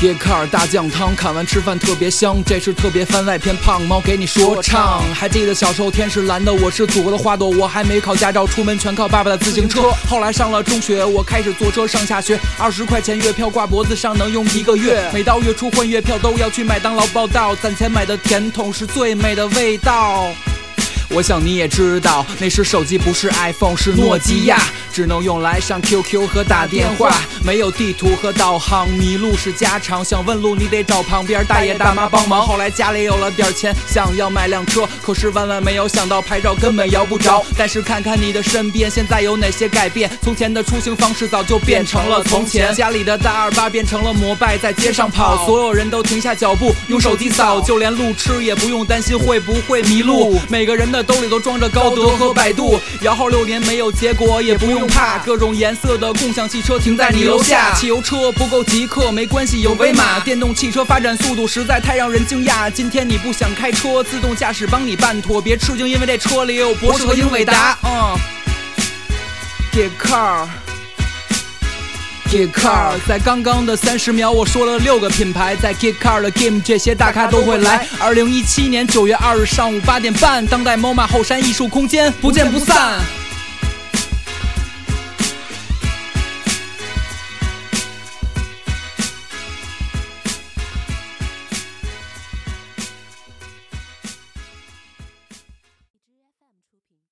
Get car 大酱汤，看完吃饭特别香。这是特别番外篇，胖猫给你说唱。还记得小时候天是蓝的，我是祖国的花朵。我还没考驾照，出门全靠爸爸的自行车。后来上了中学，我开始坐车上下学。二十块钱月票挂脖子上能用一个月。每到月初换月票都要去麦当劳报道，攒钱买的甜筒是最美的味道。我想你也知道，那时手机不是 iPhone，是诺基亚，只能用来上 QQ 和打电话，没有地图和导航，迷路是家常。想问路，你得找旁边大爷大妈帮忙。后来家里有了点钱，想要买辆车，可是万万没有想到牌照根本摇不着。但是看看你的身边，现在有哪些改变？从前的出行方式早就变成了从前，家里的大二八变成了摩拜，在街上跑，所有人都停下脚步，用手机扫，就连路痴也不用担心会不会迷路。每个人的兜里都装着高德和百度，摇号六年没有结果也不用怕，各种颜色的共享汽车停在你楼下。汽油车不够极客没关系，有威马。电动汽车发展速度实在太让人惊讶。今天你不想开车，自动驾驶帮你办妥，别吃惊，因为这车里有博士和英伟达。嗯，Get car。Get Car，在刚刚的三十秒，我说了六个品牌，在 Get Car 的 Game，这些大咖都会来。二零一七年九月二日上午八点半，当代 MoMA 后山艺术空间，不见不散。